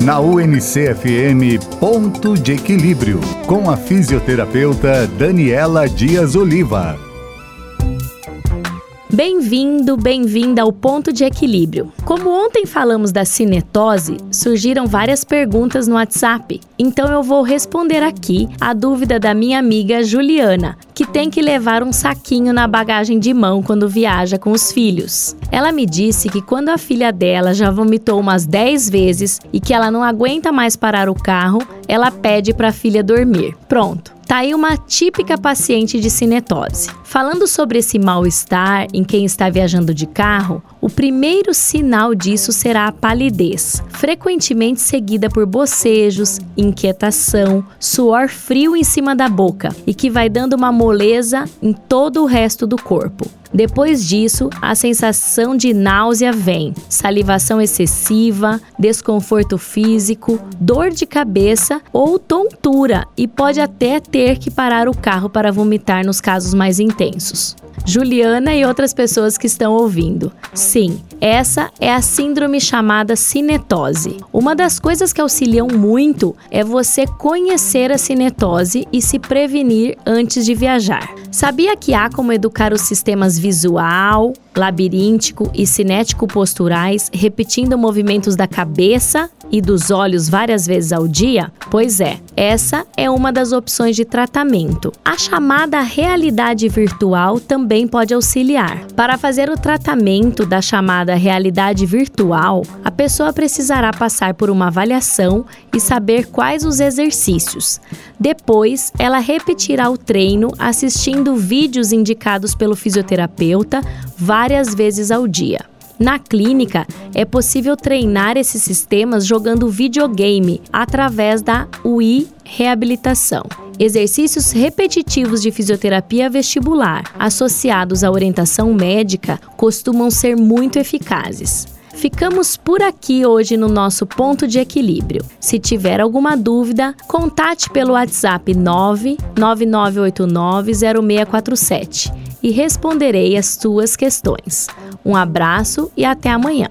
Na UNCFM Ponto de Equilíbrio, com a fisioterapeuta Daniela Dias Oliva. Bem-vindo, bem-vinda ao Ponto de Equilíbrio. Como ontem falamos da cinetose, surgiram várias perguntas no WhatsApp, então eu vou responder aqui a dúvida da minha amiga Juliana, que tem que levar um saquinho na bagagem de mão quando viaja com os filhos. Ela me disse que quando a filha dela já vomitou umas 10 vezes e que ela não aguenta mais parar o carro, ela pede para a filha dormir. Pronto. Tá aí uma típica paciente de cinetose. Falando sobre esse mal-estar em quem está viajando de carro, o primeiro sinal disso será a palidez, frequentemente seguida por bocejos, inquietação, suor frio em cima da boca e que vai dando uma moleza em todo o resto do corpo. Depois disso, a sensação de náusea vem, salivação excessiva, desconforto físico, dor de cabeça ou tontura e pode até ter que parar o carro para vomitar nos casos mais intensos. Juliana e outras pessoas que estão ouvindo. Sim, essa é a síndrome chamada cinetose. Uma das coisas que auxiliam muito é você conhecer a cinetose e se prevenir antes de viajar. Sabia que há como educar os sistemas visual, labiríntico e cinético posturais, repetindo movimentos da cabeça e dos olhos várias vezes ao dia? Pois é, essa é uma das opções de tratamento. A chamada realidade virtual também pode auxiliar. Para fazer o tratamento da chamada realidade virtual, a pessoa precisará passar por uma avaliação e saber quais os exercícios. Depois, ela repetirá o treino assistindo vídeos indicados pelo fisioterapeuta várias vezes ao dia. Na clínica, é possível treinar esses sistemas jogando videogame através da UI Reabilitação. Exercícios repetitivos de fisioterapia vestibular associados à orientação médica costumam ser muito eficazes. Ficamos por aqui hoje no nosso ponto de equilíbrio. Se tiver alguma dúvida, contate pelo WhatsApp 999890647 e responderei as suas questões. Um abraço e até amanhã.